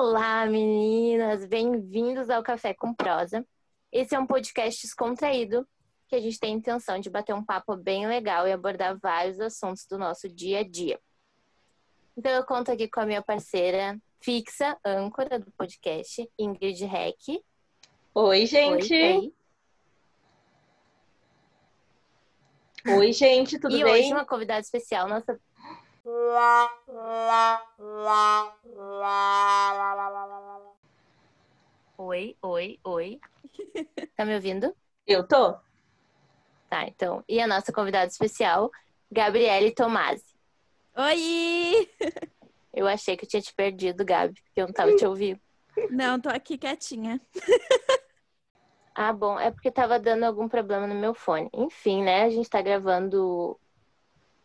Olá, meninas! Bem-vindos ao Café com Prosa. Esse é um podcast descontraído que a gente tem a intenção de bater um papo bem legal e abordar vários assuntos do nosso dia a dia. Então, eu conto aqui com a minha parceira fixa, âncora do podcast, Ingrid Heck. Oi, gente! Oi, oi. oi gente, tudo e bem? E hoje uma convidada especial, nossa Oi, oi, oi. Tá me ouvindo? Eu tô. Tá, então. E a nossa convidada especial, Gabriele Tomasi. Oi! Eu achei que eu tinha te perdido, Gabi, porque eu não tava te ouvindo. Não, tô aqui quietinha. Ah, bom, é porque tava dando algum problema no meu fone. Enfim, né? A gente tá gravando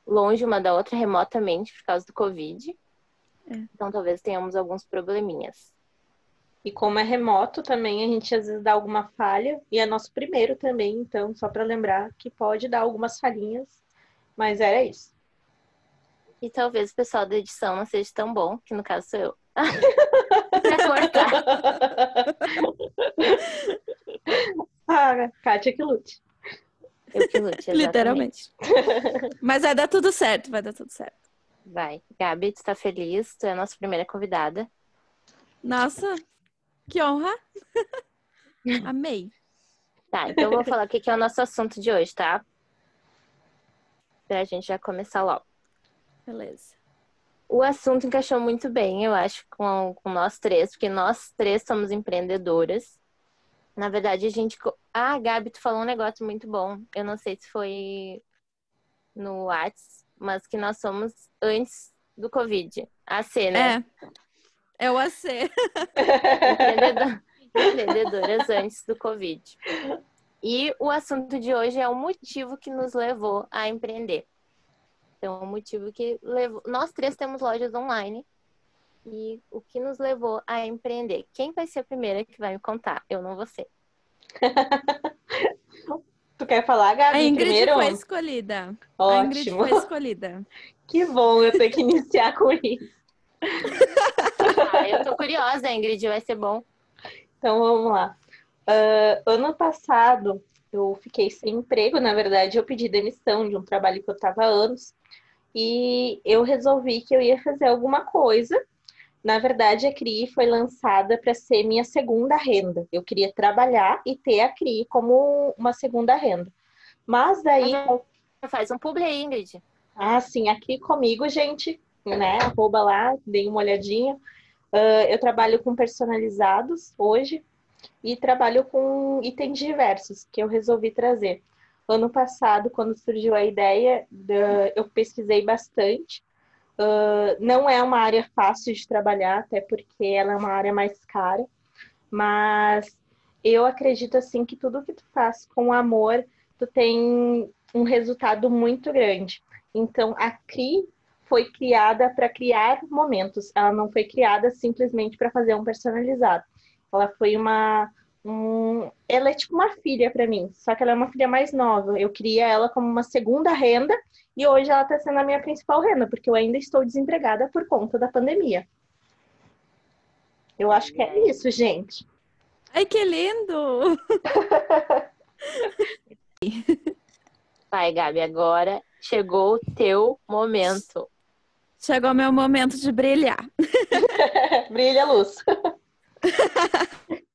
longe uma da outra remotamente por causa do Covid. É. Então talvez tenhamos alguns probleminhas. E como é remoto também, a gente às vezes dá alguma falha. E é nosso primeiro também, então, só para lembrar que pode dar algumas falhinhas. Mas era isso. E talvez o pessoal da edição não seja tão bom, que no caso sou eu. pra cortar. ah, Kátia que lute. Eu que lute, Literalmente. Mas vai dar tudo certo, vai dar tudo certo. Vai. Gabi, tu tá feliz? Tu é a nossa primeira convidada. Nossa, que honra. Amei. Tá, então eu vou falar o que é o nosso assunto de hoje, tá? Pra gente já começar logo. Beleza. O assunto encaixou muito bem, eu acho, com, com nós três, porque nós três somos empreendedoras. Na verdade, a gente. Ah, Gabi, tu falou um negócio muito bom. Eu não sei se foi no Whats, mas que nós somos antes do Covid. AC, né? É. É o AC. Empreendedoras antes do Covid. E o assunto de hoje é o motivo que nos levou a empreender. Então, o motivo que levou. Nós três temos lojas online e o que nos levou a empreender. Quem vai ser a primeira que vai me contar? Eu não vou ser. tu quer falar, Gabi? A Ingrid primeiro? foi escolhida. Ótimo. A Ingrid foi escolhida. Que bom eu ter que iniciar com isso. ah, eu tô curiosa, Ingrid, vai ser bom. Então vamos lá. Uh, ano passado eu fiquei sem emprego, na verdade eu pedi demissão de um trabalho que eu estava há anos e eu resolvi que eu ia fazer alguma coisa na verdade, a CRI foi lançada para ser minha segunda renda. Eu queria trabalhar e ter a CRI como uma segunda renda. Mas daí. Faz um publi aí, Ingrid. Ah, sim, aqui comigo, gente, né? Arroba lá, dei uma olhadinha. Uh, eu trabalho com personalizados hoje e trabalho com itens diversos que eu resolvi trazer. Ano passado, quando surgiu a ideia, eu pesquisei bastante Uh, não é uma área fácil de trabalhar, até porque ela é uma área mais cara, mas eu acredito assim que tudo que tu faz com amor, tu tem um resultado muito grande. Então, a CRI foi criada para criar momentos, ela não foi criada simplesmente para fazer um personalizado. Ela foi uma. Um... Ela é tipo uma filha para mim, só que ela é uma filha mais nova. Eu queria ela como uma segunda renda e hoje ela está sendo a minha principal renda, porque eu ainda estou desempregada por conta da pandemia. Eu acho que é isso, gente. Ai, que lindo! Vai, Gabi, agora chegou o teu momento. Chegou o meu momento de brilhar. Brilha a luz.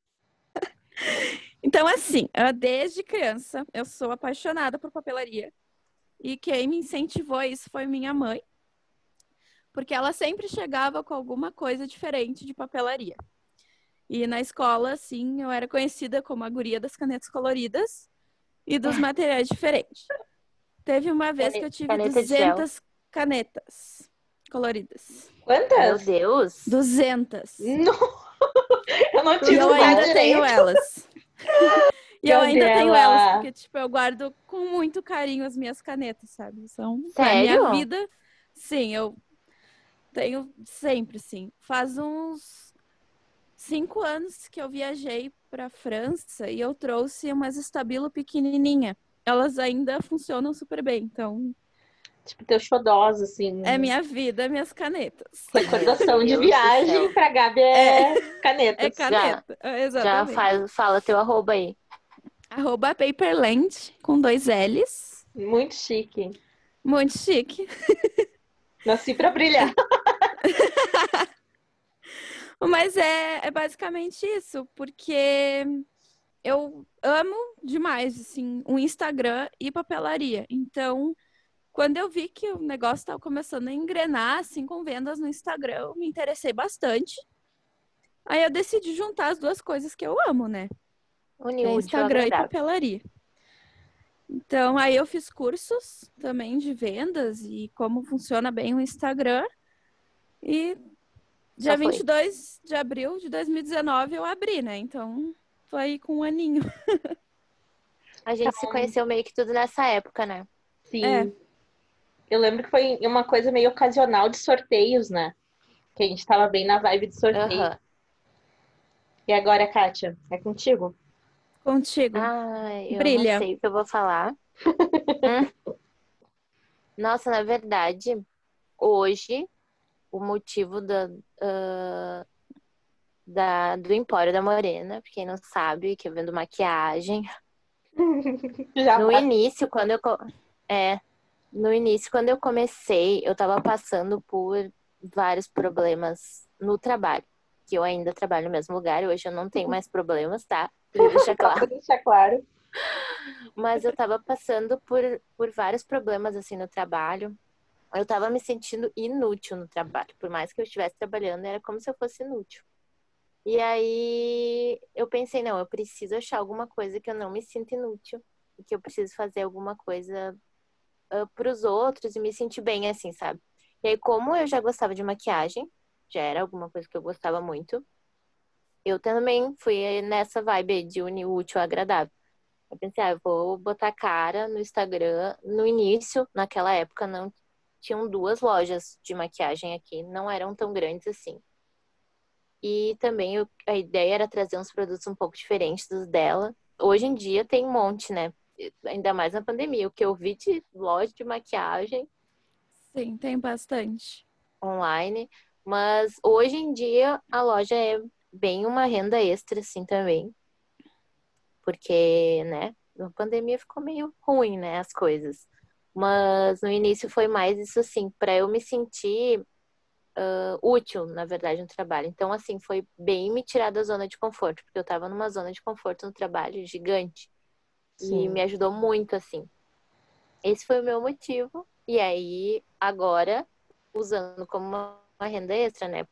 então, assim, desde criança eu sou apaixonada por papelaria. E quem me incentivou a isso foi minha mãe, porque ela sempre chegava com alguma coisa diferente de papelaria. E na escola, assim, eu era conhecida como a guria das canetas coloridas e dos materiais diferentes. Teve uma vez que eu tive Caneta 200 canetas coloridas. Quantas? Meu Deus! 200. Não. Eu não tive E eu ainda tenho elas. E eu ainda tenho elas, porque, tipo, eu guardo com muito carinho as minhas canetas, sabe? São Sério? minha vida. Sim, eu tenho sempre, sim. Faz uns cinco anos que eu viajei pra França e eu trouxe umas estabilo pequenininha. Elas ainda funcionam super bem, então. Tipo, teu xodós, assim. É minha vida, minhas canetas. Recordação de viagem pra Gabi é, canetas. É caneta. Já Exatamente. faz, fala teu arroba aí. Arroba Paperland com dois L's. Muito chique. Muito chique. Nasci pra brilhar. Mas é, é basicamente isso, porque eu amo demais, assim, o Instagram e papelaria. Então, quando eu vi que o negócio estava começando a engrenar, assim, com vendas no Instagram, eu me interessei bastante. Aí eu decidi juntar as duas coisas que eu amo, né? Unir É o Instagram e papelaria. Então, aí eu fiz cursos também de vendas e como funciona bem o Instagram. E dia Já foi. 22 de abril de 2019 eu abri, né? Então, foi com um aninho. A gente se conheceu meio que tudo nessa época, né? Sim. É. Eu lembro que foi uma coisa meio ocasional de sorteios, né? Que a gente tava bem na vibe de sorteio. Aham. E agora, Kátia, é contigo? Contigo. Ai, eu Brilha. não sei o que eu vou falar. Hum. Nossa, na verdade, hoje, o motivo da, ah, da, do Empório da Morena, pra quem não sabe, que eu vendo maquiagem. Já No início, quando eu. É. No início, quando eu comecei, eu tava passando por vários problemas no trabalho. Que eu ainda trabalho no mesmo lugar, hoje eu não tenho mais problemas, tá? Só claro. pra deixar claro. Mas eu tava passando por, por vários problemas assim no trabalho. Eu tava me sentindo inútil no trabalho. Por mais que eu estivesse trabalhando, era como se eu fosse inútil. E aí eu pensei, não, eu preciso achar alguma coisa que eu não me sinta inútil. E que eu preciso fazer alguma coisa para os outros e me sentir bem assim, sabe? E aí, como eu já gostava de maquiagem, já era alguma coisa que eu gostava muito, eu também fui nessa vibe de unir o útil ao agradável. Eu pensei, ah, eu vou botar cara no Instagram. No início, naquela época, não tinham duas lojas de maquiagem aqui, não eram tão grandes assim. E também eu- a ideia era trazer uns produtos um pouco diferentes dos dela. Hoje em dia tem um monte, né? Ainda mais na pandemia. O que eu vi de loja de maquiagem Sim, tem bastante. online. Mas hoje em dia a loja é bem uma renda extra, assim, também. Porque, né, na pandemia ficou meio ruim, né, as coisas. Mas no início foi mais isso, assim, para eu me sentir ah, útil, na verdade, no trabalho. Então, assim, foi bem me tirar da zona de conforto, porque eu tava numa zona de conforto no trabalho gigante. E Sim. me ajudou muito, assim. Esse foi o meu motivo. E aí, agora, usando como uma, renda extra, né?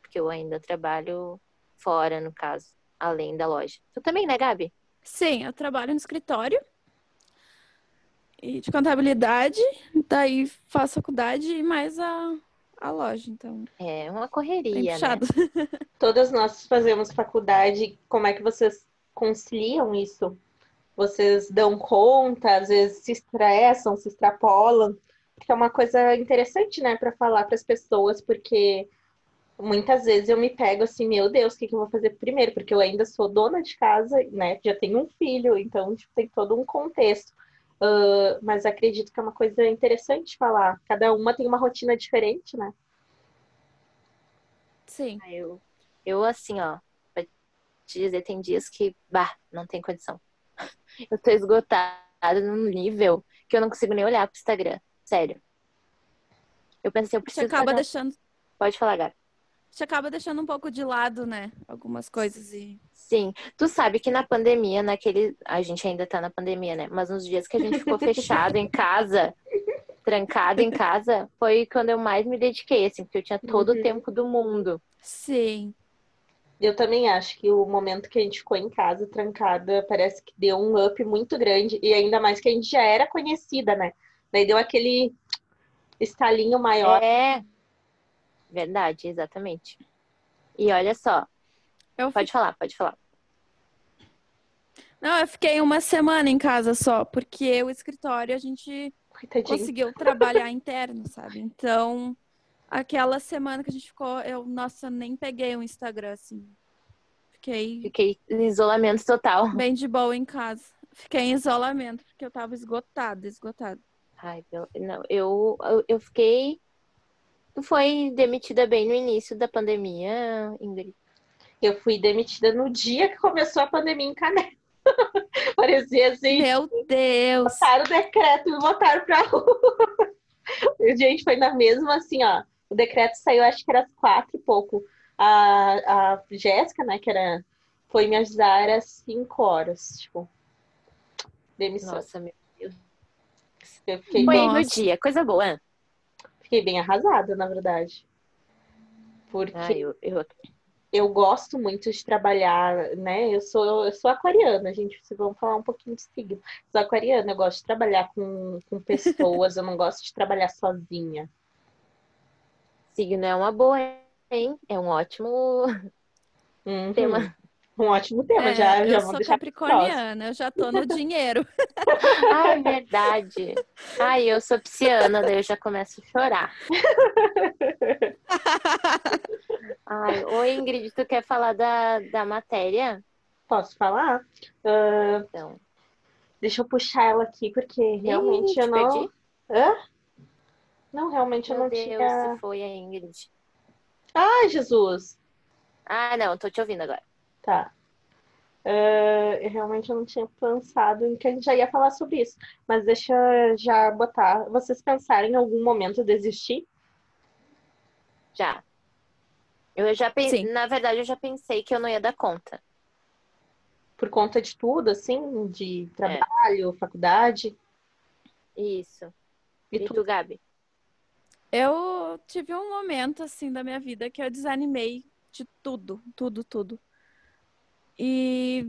Porque eu ainda trabalho fora, no caso, além da loja. Tu também, né, Gabi? Sim, eu trabalho no escritório e de contabilidade, daí faço faculdade e mais a, a loja, então É uma bem correria, né? Todas nós fazemos faculdade. Como é que vocês conciliam isso? Vocês dão conta, às vezes se estressam, se extrapolam? Porque é uma coisa interessante, né, para falar para as pessoas, porque muitas vezes eu me pego assim, meu Deus, o que que eu vou fazer primeiro? Porque eu ainda sou dona de casa, né? Já tenho um filho, então tipo, tem todo um contexto. Ah, mas acredito que é uma coisa interessante falar. Cada uma tem uma rotina diferente, né? Sim, Ah, Eu, eu assim, ó, pra te dizer, tem dias que, bah, não tem condição. Eu tô esgotada num nível que eu não consigo nem olhar pro Instagram. Sério. Eu pensei, eu você preciso acaba fazer... deixando, Pode falar, Gabi. você acaba deixando um pouco de lado, né, algumas coisas e Sim, tu sabe que na pandemia, naquele. A gente ainda tá na pandemia, né? Mas nos dias que a gente ficou fechado em casa, trancado em casa, foi quando eu mais me dediquei, assim, porque eu tinha todo Uhum. o tempo do mundo. sim, Eu também acho que o momento que a gente ficou em casa, trancada, parece que deu um up muito grande. E ainda mais que a gente já era conhecida, né? Daí deu aquele estalinho maior. É. Verdade, exatamente. E olha só, eu pode falar, pode falar. Não, eu fiquei uma semana em casa só, porque o escritório a gente Coitadinho. conseguiu trabalhar interno, sabe? Então, aquela semana que a gente ficou, eu, nossa, nem peguei o Instagram, assim. Fiquei Fiquei em isolamento total. bem de boa em casa. Fiquei em isolamento, porque eu tava esgotada, esgotada. Ai, não, eu, eu, eu fiquei. Tu foi demitida bem no início da pandemia, Ingrid? Eu fui demitida no dia que começou a pandemia em Cané. Parecia assim. Meu Deus! Botaram o decreto e botaram pra rua. Gente, foi na mesma assim, ó. O decreto saiu, acho que era às quatro e pouco. A, a Jéssica, né, que era, foi me avisar, era cinco horas, tipo. Demissão. Nossa, meu Deus. Eu fiquei, Foi no dia, coisa boa. fiquei bem arrasada, na verdade. Porque Ai, eu, eu, eu gosto muito de trabalhar, né? Eu sou, eu sou aquariana, gente. Se vamos falar um pouquinho de signo. Sou aquariana, eu gosto de trabalhar com, com pessoas, eu não gosto de trabalhar sozinha. Signo é uma boa, hein? É um ótimo Uhum. tema. Um ótimo tema, É, já, já eu vou sou capricorniana, eu já tô no dinheiro. Ai, verdade. Ai, eu sou pisciana, daí eu já começo a chorar. Ai, oi, Ingrid, tu quer falar da, da matéria? Posso falar? Ah, Então, deixa eu puxar ela aqui, porque realmente Ih, eu não. perdi? Hã? Não, realmente eu meu não Deus, tinha. se foi a Ingrid. Ai, Jesus! Ah, não, tô te ouvindo agora. Tá. Ah, eu realmente não tinha pensado em que a gente já ia falar sobre isso. Mas deixa eu já botar. Vocês pensaram em algum momento desistir? Já. Eu já pensei, na verdade, eu já pensei que eu não ia dar conta. Por conta de tudo, assim? De trabalho, faculdade? Isso. E E tu? tu, Gabi? Eu tive um momento assim da minha vida que eu desanimei de tudo, tudo, tudo. E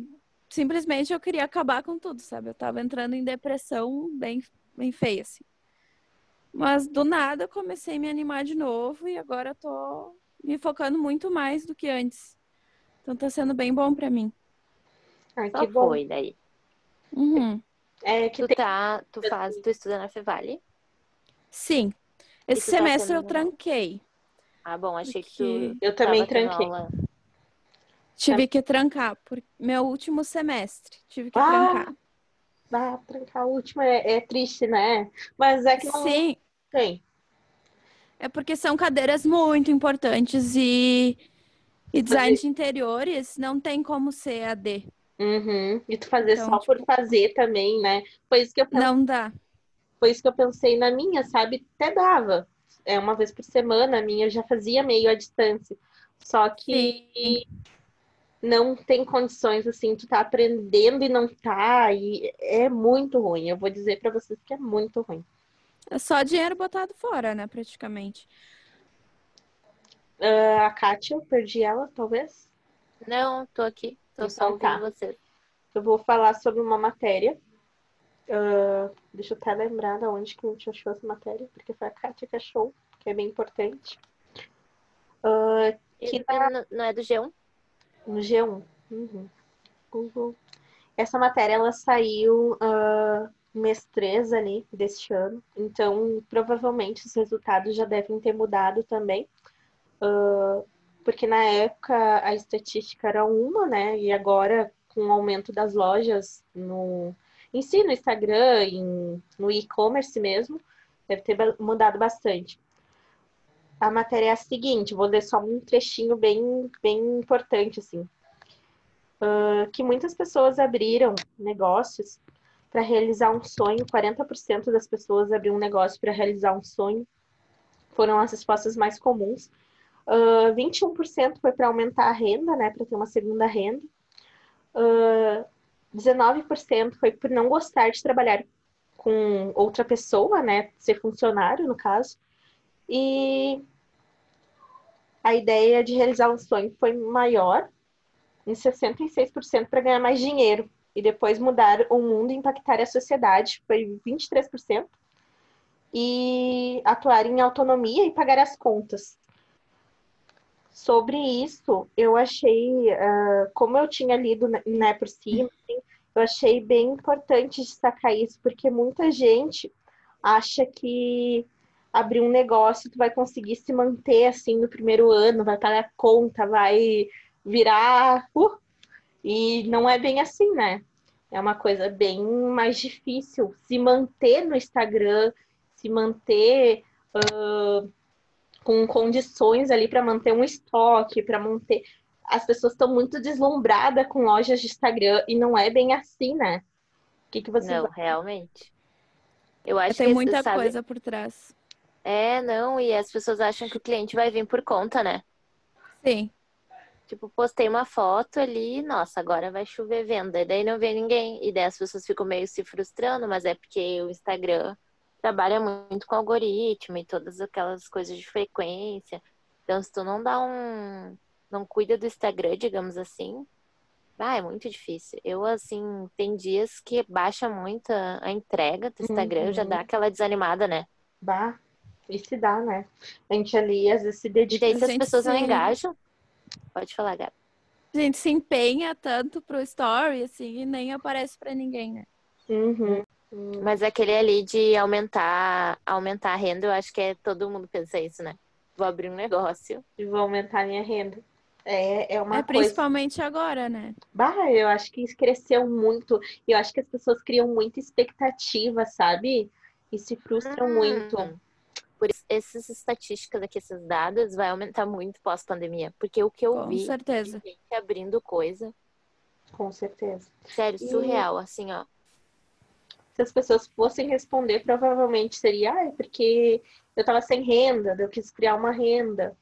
simplesmente eu queria acabar com tudo, sabe? Eu tava entrando em depressão bem, bem feia, assim. Mas do nada eu comecei a me animar de novo e agora eu tô me focando muito mais do que antes. Então tá sendo bem bom pra mim. Ai, Só que bom. foi daí. Uhum. É que Tu tem. tá, tu faz, tu estuda na Fevale? Sim. Esse tá semestre eu terminando? tranquei. Ah, bom, achei que Porque tu Eu também tranquei. aula. Tive que trancar por meu último semestre. Tive que Ah, trancar. Ah, trancar a última é, é triste, né? Mas é que não Sim, tem. é porque são cadeiras muito importantes e, e design de interiores não tem como ser AD. Uhum. E tu fazer Então, só por tipo- fazer também, né? Foi isso que eu pensei, Não dá. Foi isso que eu pensei na minha, sabe? Até dava. É uma vez por semana, a minha eu já fazia meio à distância. Só que não tem condições assim, tu tá aprendendo e não tá, e é muito ruim. Eu vou dizer pra vocês que é muito ruim. É só dinheiro botado fora, né, praticamente. Ah, a Kátia, eu perdi ela, talvez. Não, tô aqui. Tô só Então ouvindo tá. você. Eu vou falar sobre uma matéria. Ah, deixa eu até lembrar de onde que a gente achou essa matéria, porque foi a Kátia que achou, que é bem importante. E Que não- não é do G1? no G1. Uhum. Google. Essa matéria ela saiu ah, mês 3 ali deste ano, então provavelmente os resultados já devem ter mudado também. Ah, porque na época a estatística era uma, né? E agora, com o aumento das lojas no em si, no Instagram, em, no e-commerce mesmo, deve ter mudado bastante. A matéria é a seguinte, vou ler só um trechinho bem, bem importante, assim. Ah, que muitas pessoas abriram negócios para realizar um sonho, 40% das pessoas abriram um negócio para realizar um sonho, foram as respostas mais comuns. Ah, 21% foi para aumentar a renda, né, para ter uma segunda renda. Ah, 19% foi por não gostar de trabalhar com outra pessoa, né, ser funcionário, no caso. E a ideia de realizar um sonho foi maior, em 66% para ganhar mais dinheiro e depois mudar o mundo e impactar a sociedade, foi 23%. E atuar em autonomia e pagar as contas. Sobre isso, eu achei, ah, como eu tinha lido né, por cima, assim, eu achei bem importante destacar isso, porque muita gente acha que abrir um negócio tu vai conseguir se manter assim no primeiro ano, vai pagar conta, vai virar. Uh, e não é bem assim, né? É uma coisa bem mais difícil se manter no Instagram, se manter uh, com condições ali para manter um estoque, para manter. As pessoas estão muito deslumbradas com lojas de Instagram e não é bem assim, né? O que, que você Não, realmente. Eu acho Tem que muita sabe, coisa por trás. É, não, e as pessoas acham que o cliente vai vir por conta, né? Sim. Tipo, postei uma foto ali, nossa, agora vai chover venda. E daí não vê ninguém. E daí as pessoas ficam meio se frustrando, mas é porque o Instagram trabalha muito com algoritmo e todas aquelas coisas de frequência. Então, se tu não dá um. não cuida do Instagram, digamos assim, ah, é muito difícil. Eu, assim, tem dias que baixa muito a, a entrega do Instagram, já Uhum. dá aquela desanimada, né? Bah, e se dá, né? A gente ali às vezes se E dedica. daí, se as pessoas não sim. engajam, pode falar, Gabi. A gente se empenha tanto pro story, assim, e nem aparece pra ninguém, né? Uhum. Mas aquele ali de aumentar, aumentar a renda, eu acho que é todo mundo pensa isso, né? Vou abrir um negócio. E vou aumentar a minha renda. É, é uma é coisa. principalmente agora, né? Bah, eu acho que isso cresceu muito. E eu acho que as pessoas criam muita expectativa, sabe? E se frustram muito. Hum. Por isso, essas estatísticas aqui, esses dados, vai aumentar muito pós-pandemia. Porque o que eu Com vi de certeza. gente abrindo coisa, Com certeza. sério, E- surreal, assim, ó. Se as pessoas fossem responder, provavelmente seria, ah, é porque eu tava sem renda, eu quis criar uma renda.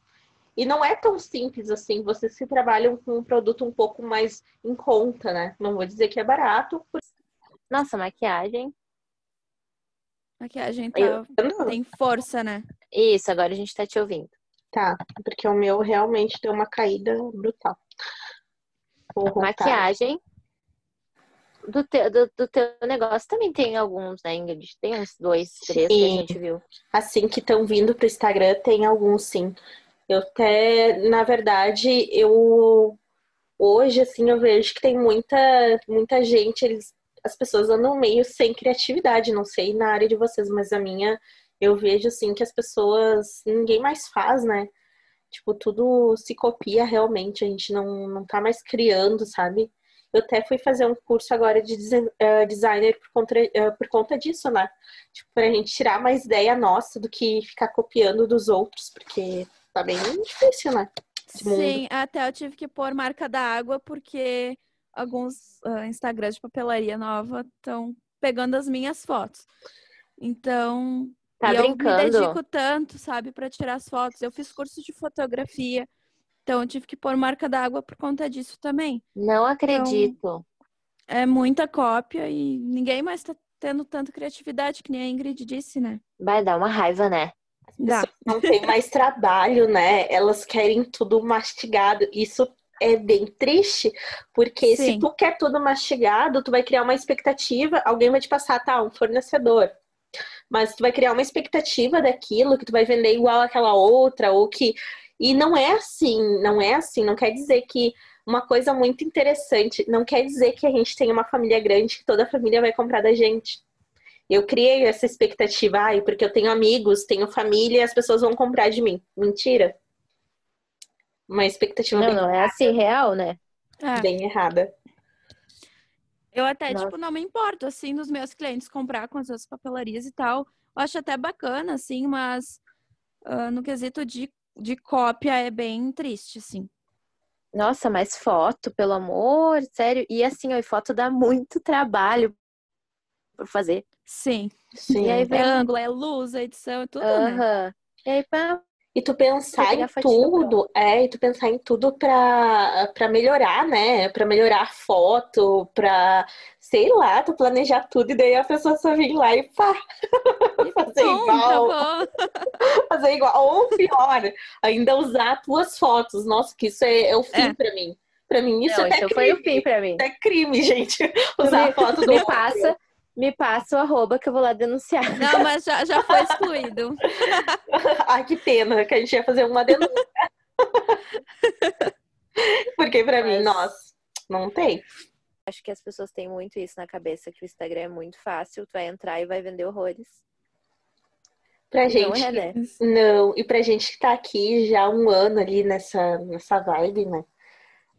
E não é tão simples assim. Vocês que trabalham com um produto um pouco mais em conta, né? Não vou dizer que é barato, Nossa, maquiagem. Maquiagem tá... Eu- tem força, né? Isso, agora a gente tá te ouvindo. Tá, porque o meu realmente deu uma caída brutal. Maquiagem. Do teu, do, do teu negócio também tem alguns, né, Ingrid? Tem uns dois, três que a Sim. gente viu. Assim que estão vindo pro Instagram, tem alguns sim. Eu até, na verdade, eu hoje assim eu vejo que tem muita muita gente, eles as pessoas andam meio sem criatividade, não sei na área de vocês, mas a minha eu vejo assim que as pessoas ninguém mais faz, né? Tipo, tudo se copia realmente, a gente não não tá mais criando, sabe? Eu até fui fazer um curso agora de eh, designer por conta, eh, por conta disso, né? Tipo, pra gente tirar mais ideia nossa do que ficar copiando dos outros, porque tá bem difícil, né? Sim, até eu tive que pôr marca da água porque alguns ah, Instagrams de papelaria nova estão pegando as minhas fotos. Então, Tá e eu me dedico tanto, sabe, para tirar as fotos. Eu fiz curso de fotografia, então eu tive que pôr marca da água por conta disso também. Não acredito. É muita cópia e ninguém mais tá tendo tanta criatividade, que nem a Ingrid disse, né? Vai dar uma raiva, né? Dá. não têm mais trabalho, né? Elas querem tudo mastigado. Isso é bem triste, porque se Sim. tu quer tudo mastigado, tu vai criar uma expectativa, alguém vai te passar, tá, um fornecedor. Mas tu vai criar uma expectativa daquilo que tu vai vender igual aquela outra, ou que. E não é assim, não é assim. Não quer dizer que uma coisa muito interessante, não quer dizer que a gente tem uma família grande, que toda a família vai comprar da gente. Eu criei essa expectativa, ai, porque eu tenho amigos, tenho família e as pessoas vão comprar de mim. Mentira. Uma expectativa Não, bem, não é assim real, né? É. bem errada. Eu até, Nossa. tipo, não me importo, assim, dos meus clientes comprar com as outras papelarias e tal. Eu acho até bacana, assim, mas ah, no quesito de, de cópia é bem triste, assim. Nossa, mas foto, pelo amor, sério. E assim, ó, foto dá muito trabalho por fazer. Sim. Sim. E aí É vem. ângulo, é luz, é edição, é tudo, né? Aham. E aí, pá, E tu pensar em tudo, é, e tu pensar em tudo pra, pra melhorar, né? Pra melhorar a foto, pra, sei lá, tu planejar tudo e daí a pessoa só vir lá e pá, fazer Bom, igual. tá fazer igual. Ou pior, ainda usar tuas fotos. Nossa, que isso é, é o fim É. pra mim. Pra mim, isso não, é até isso crime. foi o fim pra mim. É crime, gente. Usar me, a foto do me outro. passa, me passa o arroba que eu vou lá denunciar. Não, mas já, já foi excluído. Ai, que pena que a gente ia fazer uma denúncia. Porque pra mim, Mas- nossa, não tem. Acho que as pessoas têm muito isso na cabeça, que o Instagram é muito fácil, tu vai entrar e vai vender horrores. Pra Não gente, é, né? não. E pra gente que tá aqui já um ano ali nessa, nessa vibe, né?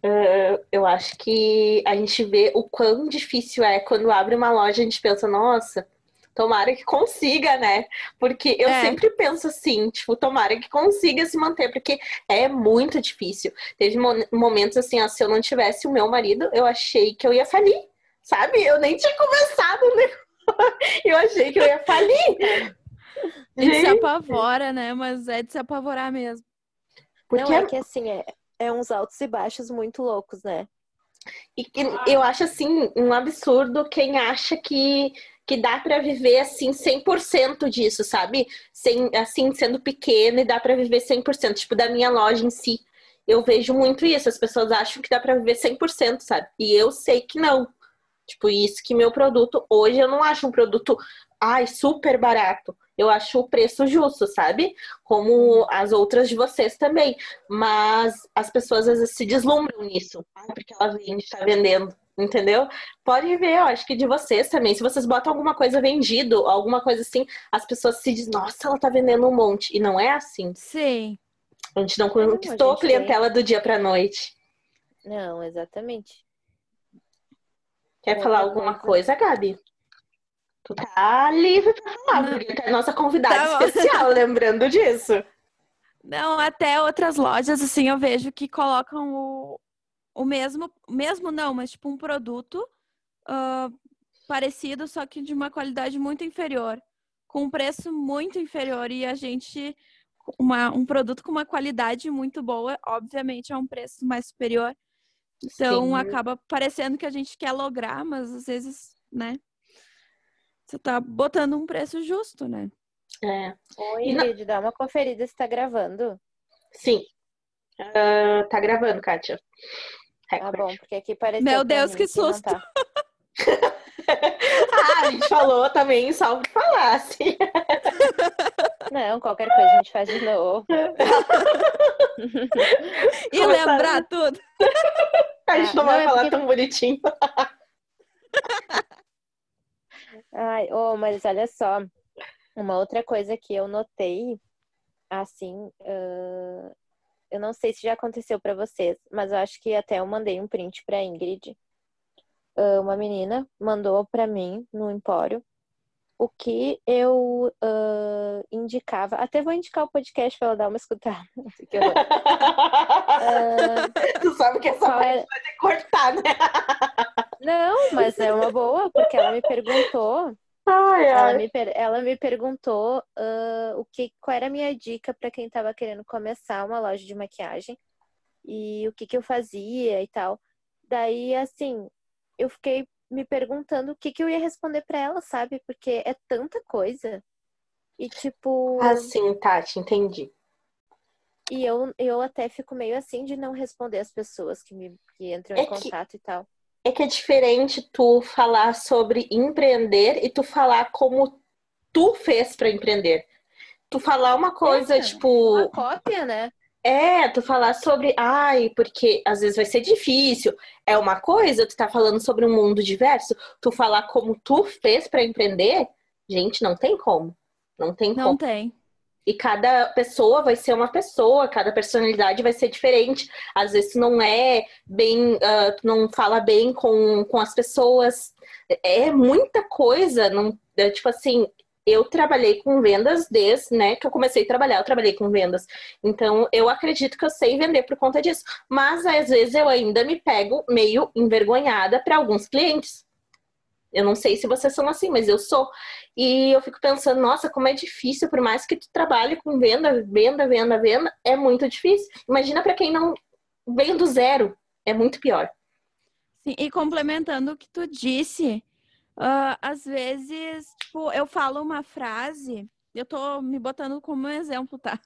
Uh, eu acho que a gente vê o quão difícil é quando abre uma loja, a gente pensa, nossa, tomara que consiga, né? Porque eu é. sempre penso assim, tipo, tomara que consiga se manter, porque é muito difícil. Teve momentos assim, ó, se eu não tivesse o meu marido, eu achei que eu ia falir, sabe? Eu nem tinha começado, né? eu achei que eu ia falir. A gente se apavora, né? Mas é de se apavorar mesmo. Porque... Não, é que assim, é, é uns altos e baixos muito loucos, né? E eu acho assim um absurdo quem acha que que dá para viver assim 100% disso, sabe? Sem assim sendo pequeno e dá para viver 100%, tipo da minha loja em si. Eu vejo muito isso, as pessoas acham que dá para viver 100%, sabe? E eu sei que não. Tipo, isso que meu produto hoje eu não acho um produto ai super barato eu acho o preço justo, sabe? Como as outras de vocês também. Mas as pessoas às vezes se deslumbram nisso, porque ela vende, está vendendo, entendeu? Pode ver, eu acho que de vocês também. Se vocês botam alguma coisa vendido, alguma coisa assim, as pessoas se dizem, nossa, ela tá vendendo um monte. E não é assim. Sim. A gente não conquistou a clientela tem... do dia pra noite. Não, exatamente. Quer falar alguma coisa, Gabi? Tu tá livre pra falar, porque é a nossa convidada tá especial, lembrando disso. Não, até outras lojas, assim, eu vejo que colocam o, o mesmo, mesmo não, mas tipo um produto uh, parecido, só que de uma qualidade muito inferior, com um preço muito inferior. E a gente, uma, um produto com uma qualidade muito boa, obviamente é um preço mais superior. Então Sim. acaba parecendo que a gente quer lograr, mas às vezes, né? Você tá botando um preço justo, né? É. Oi, Lid, dá uma conferida se tá gravando. Sim. Uh, tá gravando, Kátia. Tá bom, porque aqui parece. Meu Deus, que susto! Que tá. ah, a gente falou também só pra falar, assim. Não, qualquer coisa a gente faz de novo. e Começar... lembrar tudo. A gente ah, não, não vai é falar porque... tão bonitinho. Ai, oh, mas olha só, uma outra coisa que eu notei, assim, uh, eu não sei se já aconteceu para vocês, mas eu acho que até eu mandei um print para Ingrid. Uh, uma menina mandou para mim no Empório o que eu uh, indicava. Até vou indicar o podcast para ela dar uma escutada. uh, tu sabe que essa parte é... vai ter que cortar, né? Não, mas é uma boa, porque ela me perguntou. Ai, ai. Ela, me, ela me perguntou uh, o que, qual era a minha dica para quem estava querendo começar uma loja de maquiagem e o que, que eu fazia e tal. Daí, assim, eu fiquei me perguntando o que, que eu ia responder para ela, sabe? Porque é tanta coisa. E tipo. Ah, sim, Tati, entendi. E eu, eu até fico meio assim de não responder as pessoas que, me, que entram é em contato que... e tal é que é diferente tu falar sobre empreender e tu falar como tu fez para empreender. Tu falar uma coisa, é, tipo. Uma cópia, né? É, tu falar sobre, ai, porque às vezes vai ser difícil. É uma coisa, tu tá falando sobre um mundo diverso. Tu falar como tu fez para empreender, gente, não tem como. Não tem não como. Não tem. E cada pessoa vai ser uma pessoa, cada personalidade vai ser diferente. Às vezes tu não é bem, uh, tu não fala bem com, com as pessoas. É muita coisa. Não, é, tipo assim, eu trabalhei com vendas desde né, que eu comecei a trabalhar, eu trabalhei com vendas. Então, eu acredito que eu sei vender por conta disso. Mas às vezes eu ainda me pego meio envergonhada para alguns clientes. Eu não sei se vocês são assim, mas eu sou. E eu fico pensando, nossa, como é difícil, por mais que tu trabalhe com venda, venda, venda, venda, é muito difícil. Imagina para quem não vem do zero, é muito pior. Sim, e complementando o que tu disse, uh, às vezes, tipo, eu falo uma frase, eu tô me botando como exemplo, tá?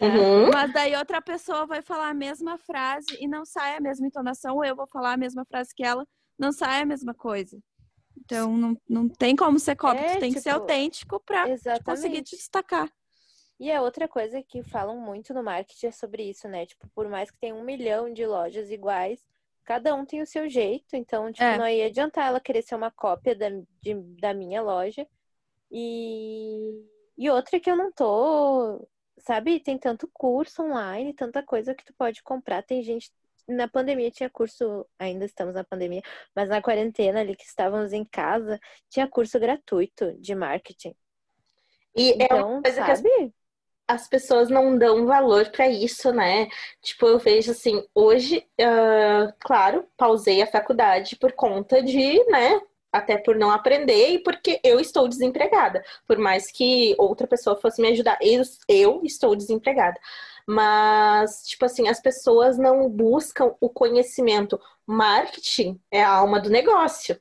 Uhum. Mas daí outra pessoa vai falar a mesma frase e não sai a mesma entonação, ou eu vou falar a mesma frase que ela, não sai a mesma coisa. Então não, não tem como ser cópia, é, tem tipo, que ser tipo, autêntico para conseguir te destacar. E a outra coisa que falam muito no marketing é sobre isso, né? Tipo, por mais que tenha um milhão de lojas iguais, cada um tem o seu jeito, então, tipo, é. não ia adiantar ela querer ser uma cópia da, de, da minha loja. E, e outra que eu não tô, sabe, tem tanto curso online, tanta coisa que tu pode comprar, tem gente na pandemia tinha curso, ainda estamos na pandemia, mas na quarentena ali que estávamos em casa, tinha curso gratuito de marketing. E é Então, uma coisa que as, sabe? as pessoas não dão valor pra isso, né? Tipo, eu vejo assim, hoje, ah, claro, pausei a faculdade por conta de, né? Até por não aprender e porque eu estou desempregada. Por mais que outra pessoa fosse me ajudar, eu, eu estou desempregada. Mas, tipo assim, as pessoas não buscam o conhecimento. Marketing é a alma do negócio.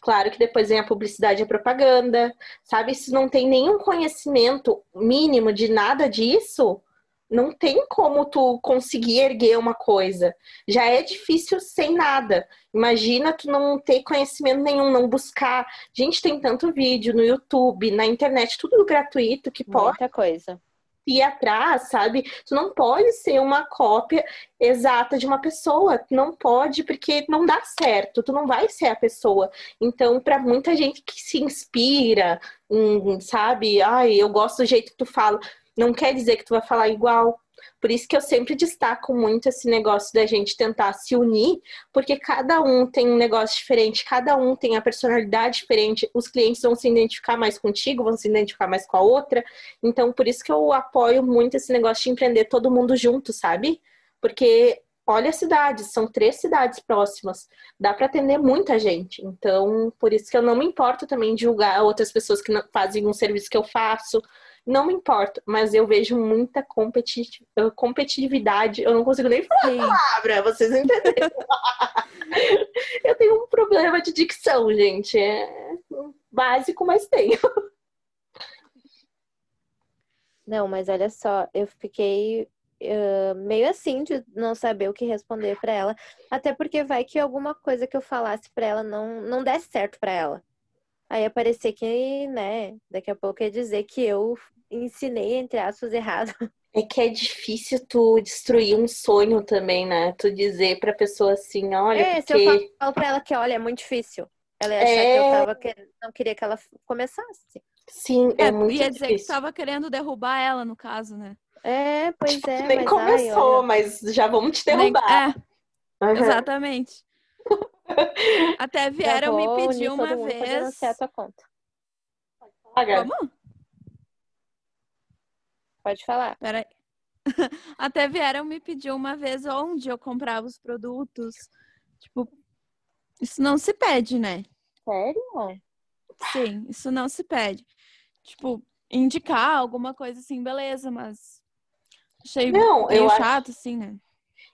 Claro que depois vem a publicidade e a propaganda, sabe? Se não tem nenhum conhecimento mínimo de nada disso, não tem como tu conseguir erguer uma coisa. Já é difícil sem nada. Imagina tu não ter conhecimento nenhum, não buscar. Gente, tem tanto vídeo no YouTube, na internet, tudo gratuito que pode Muita coisa. Ir atrás, sabe? Tu não pode ser uma cópia exata de uma pessoa. Não pode, porque não dá certo. Tu não vai ser a pessoa. Então, para muita gente que se inspira, hum, sabe? Ai, eu gosto do jeito que tu fala. Não quer dizer que tu vai falar igual. Por isso que eu sempre destaco muito esse negócio da gente tentar se unir, porque cada um tem um negócio diferente, cada um tem a personalidade diferente, os clientes vão se identificar mais contigo, vão se identificar mais com a outra. Então, por isso que eu apoio muito esse negócio de empreender todo mundo junto, sabe? Porque olha as cidades, são três cidades próximas, dá para atender muita gente. Então, por isso que eu não me importo também de julgar outras pessoas que fazem um serviço que eu faço. Não me importo, mas eu vejo muita competi- competitividade. Eu não consigo nem falar Sim. a palavra, vocês entenderam? eu tenho um problema de dicção, gente. É básico, mas tenho. Não, mas olha só, eu fiquei eh, meio assim de não saber o que responder pra ela, até porque vai que alguma coisa que eu falasse pra ela não não desse certo pra ela. Aí ia parecer que, né, daqui a pouco ia dizer que eu ensinei entre aspas errado. É que é difícil tu destruir um sonho também, né? Tu dizer pra pessoa assim, olha, É, se eu porque falo pra ela que, olha, é muito difícil. Ela ia achar que eu É. tava querendo, não queria que ela começasse. sim, é, É, muito ia dizer que difícil. tava querendo derrubar ela, no caso, né? É, pois Tipo, é, tu nem mas ai, começou, olha, mas já vamos te Nem- derrubar. É, Aham. exatamente. Até vieram me pedir uma vez. denunciar a tua conta. Paga. Como? Pode falar. Peraí. Até vieram me pedir uma vez onde eu comprava os produtos. Tipo, isso não se pede, né? Sério? Sim, isso não se pede. Tipo, indicar alguma coisa assim, beleza, mas achei Não, meio eu acho- chato, assim, né?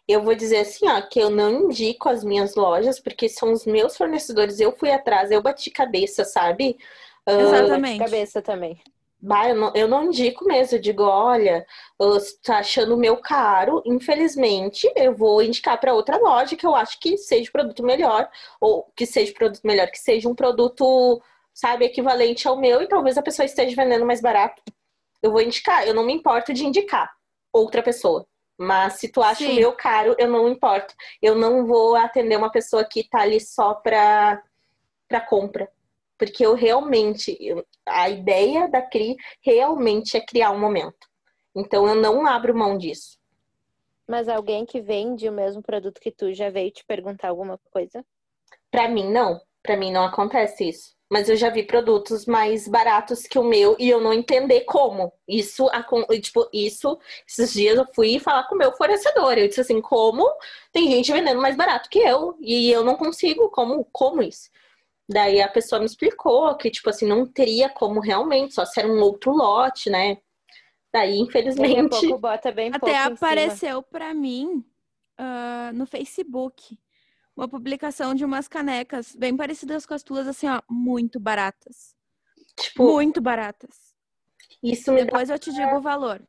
Eu vou dizer assim, ó, que eu não indico as minhas lojas, porque são os meus fornecedores. Eu fui atrás, eu bati cabeça, sabe? Ah, Exatamente. Cabeça também. Bah, eu não, eu não indico mesmo. Eu digo, olha, você tá achando o meu caro, infelizmente, eu vou indicar para outra loja que eu acho que seja produto melhor, ou que seja produto melhor, que seja um produto, sabe, equivalente ao meu, e talvez a pessoa esteja vendendo mais barato. Eu vou indicar, eu não me importo de indicar outra pessoa. Mas se tu acha o Sim. meu caro, eu não importo. Eu não vou atender uma pessoa que tá ali só pra, pra compra. Porque eu realmente, eu- a ideia da CRI realmente é criar um momento. Então eu não abro mão disso. Mas alguém que vende o mesmo produto que tu já veio te perguntar alguma coisa? Pra mim, não. Pra mim não acontece isso. Mas eu já vi produtos mais baratos que o meu e eu não entender como. Isso, tipo, isso, esses dias eu fui falar com o meu fornecedor. Eu disse assim, como tem gente vendendo mais barato que eu e eu não consigo, como, como isso? Daí a pessoa me explicou que, tipo assim, não teria como realmente, só se era um outro lote, né? Daí, infelizmente, pouco bota bem pouco Até apareceu pra mim ah, no Facebook uma publicação de umas canecas bem parecidas com as tuas, assim, ó, muito baratas. tipo, Muito baratas. isso me dá, Depois eu te digo o valor.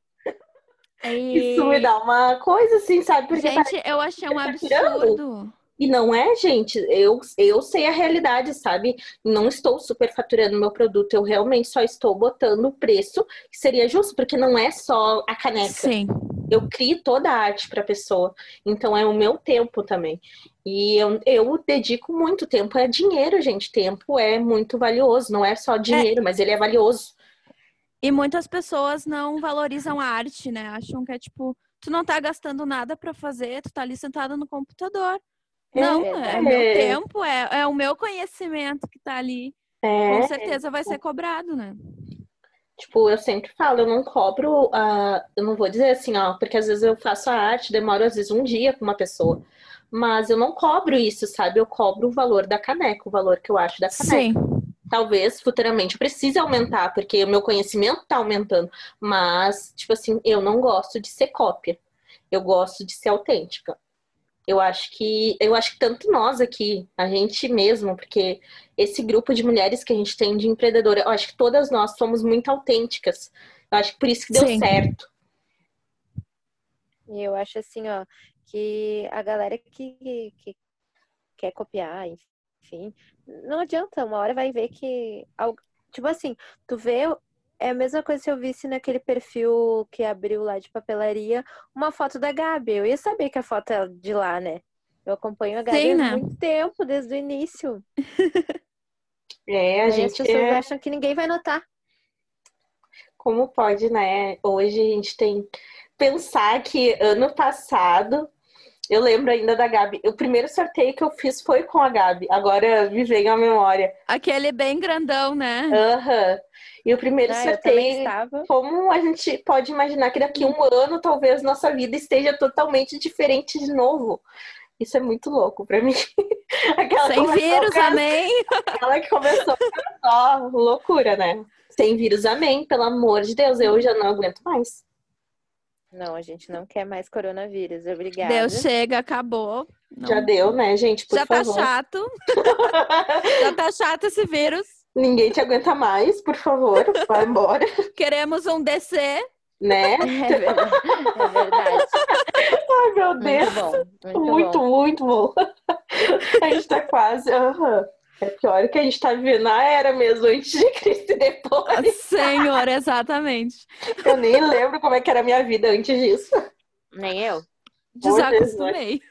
E... isso me dá uma coisa assim, sabe? Porque Gente, eu achei um tá tirando. absurdo. E não é, gente, eu, eu sei a realidade, sabe? Não estou superfaturando meu produto, eu realmente só estou botando o preço que seria justo, porque não é só a caneca. Sim. Eu crio toda a arte para a pessoa, então é o meu tempo também. E eu, eu dedico muito tempo, é dinheiro, gente. Tempo é muito valioso, não é só dinheiro, mas ele é valioso. E muitas pessoas não valorizam a arte, né? Acham que é tipo tu não tá gastando nada para fazer, tu tá ali sentado no computador. É não, é, verdade. meu tempo, é, é o meu conhecimento que tá ali. É, Com certeza vai ser cobrado, né? Tipo, eu sempre falo, eu não cobro, ah, eu não vou dizer assim, ó, porque às vezes eu faço a arte, demoro às vezes um dia com uma pessoa, mas eu não cobro isso, sabe? Eu cobro o valor da caneca, o valor que eu acho da caneca. Sim. Talvez futuramente precise aumentar, porque o meu conhecimento tá aumentando, mas, tipo assim, eu não gosto de ser cópia, eu gosto de ser autêntica. Eu acho que, eu acho que tanto nós aqui, a gente mesmo, porque esse grupo de mulheres que a gente tem de empreendedora, eu acho que todas nós somos muito autênticas. Eu acho que por isso que deu Sim. certo. E eu acho assim, ó, que a galera que, que quer copiar, enfim, não adianta, uma hora vai ver que. algo- Tipo assim, tu vê. É a mesma coisa se eu visse naquele perfil que abriu lá de papelaria uma foto da Gabi. Eu ia saber que a foto é de lá, né? Eu acompanho a Gabi Sim, há né? muito tempo, desde o início. É, a Aí as gente pessoas é, acham que ninguém vai notar. como pode, né? Hoje a gente tem pensar que ano passado eu lembro ainda da Gabi. O primeiro sorteio que eu fiz foi com a Gabi. Agora me vem a memória. Aquele bem grandão, né? Aham. E o primeiro Ah, sorteio. Como a gente pode imaginar que daqui a um ano talvez nossa vida esteja totalmente diferente de novo? Isso é muito louco pra mim. Aquela Sem vírus, amém? Aquela que começou com só loucura, né? Sem vírus, amém. Pelo amor de Deus, eu já não aguento mais. Não, a gente não quer mais coronavírus. Obrigada. Deus chega, acabou. Não- Já deu, né, gente? Por Já tá favor. chato. Já tá chato esse vírus. Ninguém te aguenta mais, por favor. Vai embora, Queremos um DC. né? É verdade. É verdade. Ai, meu Deus. Muito bom. Muito, Muito, bom. muito bom. A gente tá quase. aham. É pior que a gente tá vivendo a era mesmo, antes de Cristo e depois. Senhor, exatamente. Eu nem lembro como é que era a minha vida antes disso. Nem eu. Desacostumei.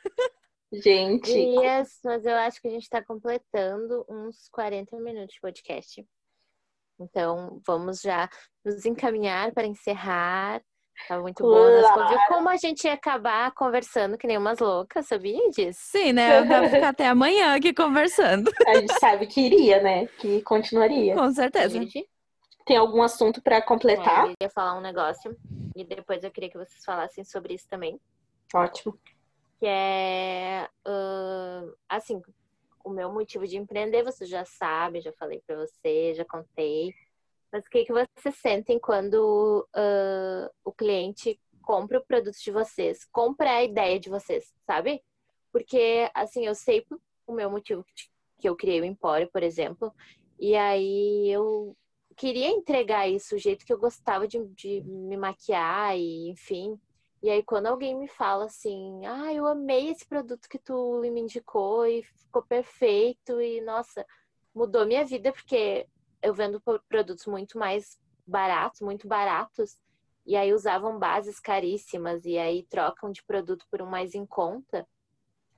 Gente, Yes, mas eu acho que a gente tá completando uns 40 minutos de podcast. Então, vamos já nos encaminhar para encerrar. Tá muito bom. Claro. viu como a gente ia acabar conversando que nem umas loucas, sabia disso? Sim, né? Pra ficar até amanhã aqui conversando. a gente sabe que iria, né? Que continuaria. Com certeza. Gente, Tem algum assunto pra é, completar? eu ia falar um negócio e depois eu queria que vocês falassem sobre isso também. Ótimo. Que é ah, assim, o meu motivo de empreender, você já sabe, já falei pra você, já contei. Mas o que, que vocês sentem quando ah, o cliente compra o produto de vocês, compra a ideia de vocês, sabe? Porque, assim, eu sei o meu motivo que que eu criei o Empório, por exemplo, e aí eu queria entregar isso, o jeito que eu gostava de, de me maquiar e, enfim, e aí, quando alguém me fala assim, ah, eu amei esse produto que tu me indicou e ficou perfeito, e nossa, mudou minha vida, porque eu vendo pro- produtos muito mais baratos, muito baratos, e aí usavam bases caríssimas, e aí trocam de produto por um mais em conta,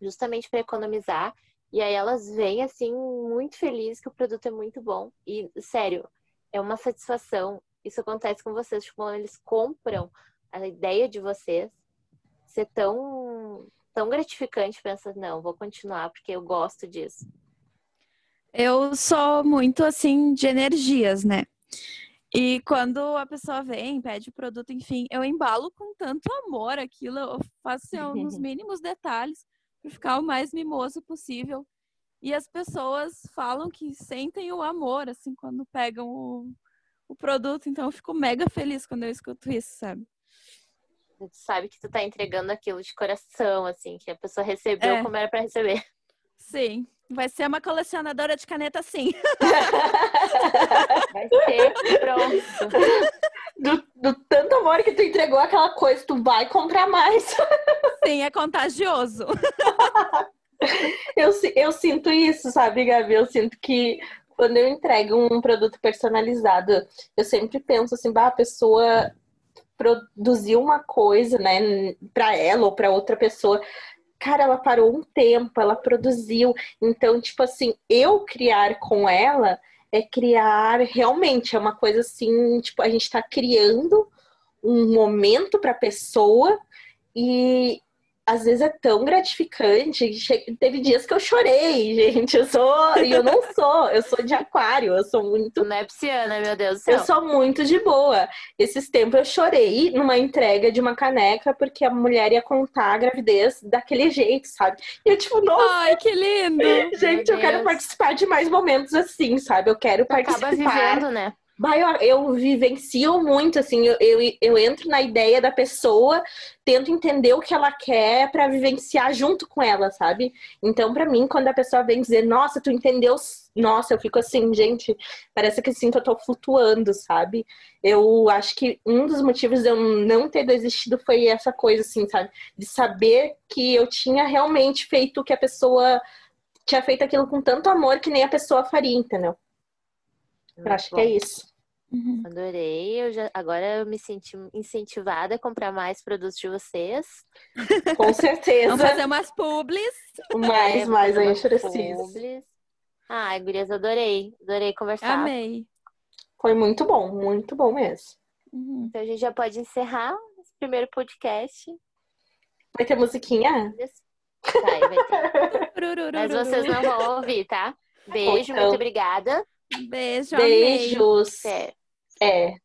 justamente para economizar. E aí elas vêm assim, muito felizes que o produto é muito bom. E, sério, é uma satisfação. Isso acontece com vocês, tipo, quando eles compram a ideia de vocês ser tão, tão gratificante, pensa, não, vou continuar porque eu gosto disso. Eu sou muito assim de energias, né? E quando a pessoa vem, pede o produto, enfim, eu embalo com tanto amor aquilo, eu faço assim, nos mínimos detalhes para ficar o mais mimoso possível. E as pessoas falam que sentem o amor, assim, quando pegam o, o produto. Então eu fico mega feliz quando eu escuto isso, sabe? Tu sabe que tu tá entregando aquilo de coração, assim, que a pessoa recebeu É. como era para receber. Sim, vai ser uma colecionadora de caneta, sim. Vai ser pronto. Do, do tanto amor que tu entregou aquela coisa, tu vai comprar mais. Sim, é contagioso. Eu, eu sinto isso, sabe, Gabi? Eu sinto que quando eu entrego um produto personalizado, eu sempre penso assim, bah, a pessoa produziu uma coisa, né, pra ela ou pra outra pessoa. Cara, ela parou um tempo, ela produziu. Então, tipo assim, eu criar com ela é criar realmente, é uma coisa assim, tipo, a gente tá criando um momento pra pessoa E às vezes é tão gratificante. Teve dias que eu chorei, gente. Eu sou. E eu não sou. Eu sou de aquário. Eu sou muito. Não é meu Deus do céu. Eu sou muito de boa. Esses tempos eu chorei numa entrega de uma caneca porque a mulher ia contar a gravidez daquele jeito, sabe? E eu, tipo, nossa. Ai, que lindo! Gente, eu quero Deus. participar de mais momentos assim, sabe? Eu quero Tu acaba participar. vivendo, né? Bah, eu, vivencio muito, assim, eu, eu, eu entro na ideia da pessoa, tento entender o que ela quer pra vivenciar junto com ela, sabe? Então, pra mim, quando a pessoa vem dizer, nossa, tu entendeu, nossa, eu fico assim, gente, parece que assim que eu tô flutuando, sabe? Eu acho que um dos motivos de eu não ter desistido foi essa coisa, assim, sabe? De saber que eu tinha realmente feito o que a pessoa tinha feito aquilo com tanto amor que nem a pessoa faria, entendeu? Eu acho que é isso. Uhum. Adorei. Eu já, agora eu me senti incentivada a comprar mais produtos de vocês. Com certeza. Vamos fazer umas publis. Mais, É, mais, gente precisa. publis. Ai, gurias, adorei. Adorei conversar. Amei. Foi muito bom, muito bom mesmo. Uhum. Então a gente já pode encerrar esse primeiro podcast. Vai ter musiquinha? Vai, vai ter. Mas vocês não vão ouvir, tá? Beijo, Então. muito obrigada. Beijo, amei. Beijos. Até. É.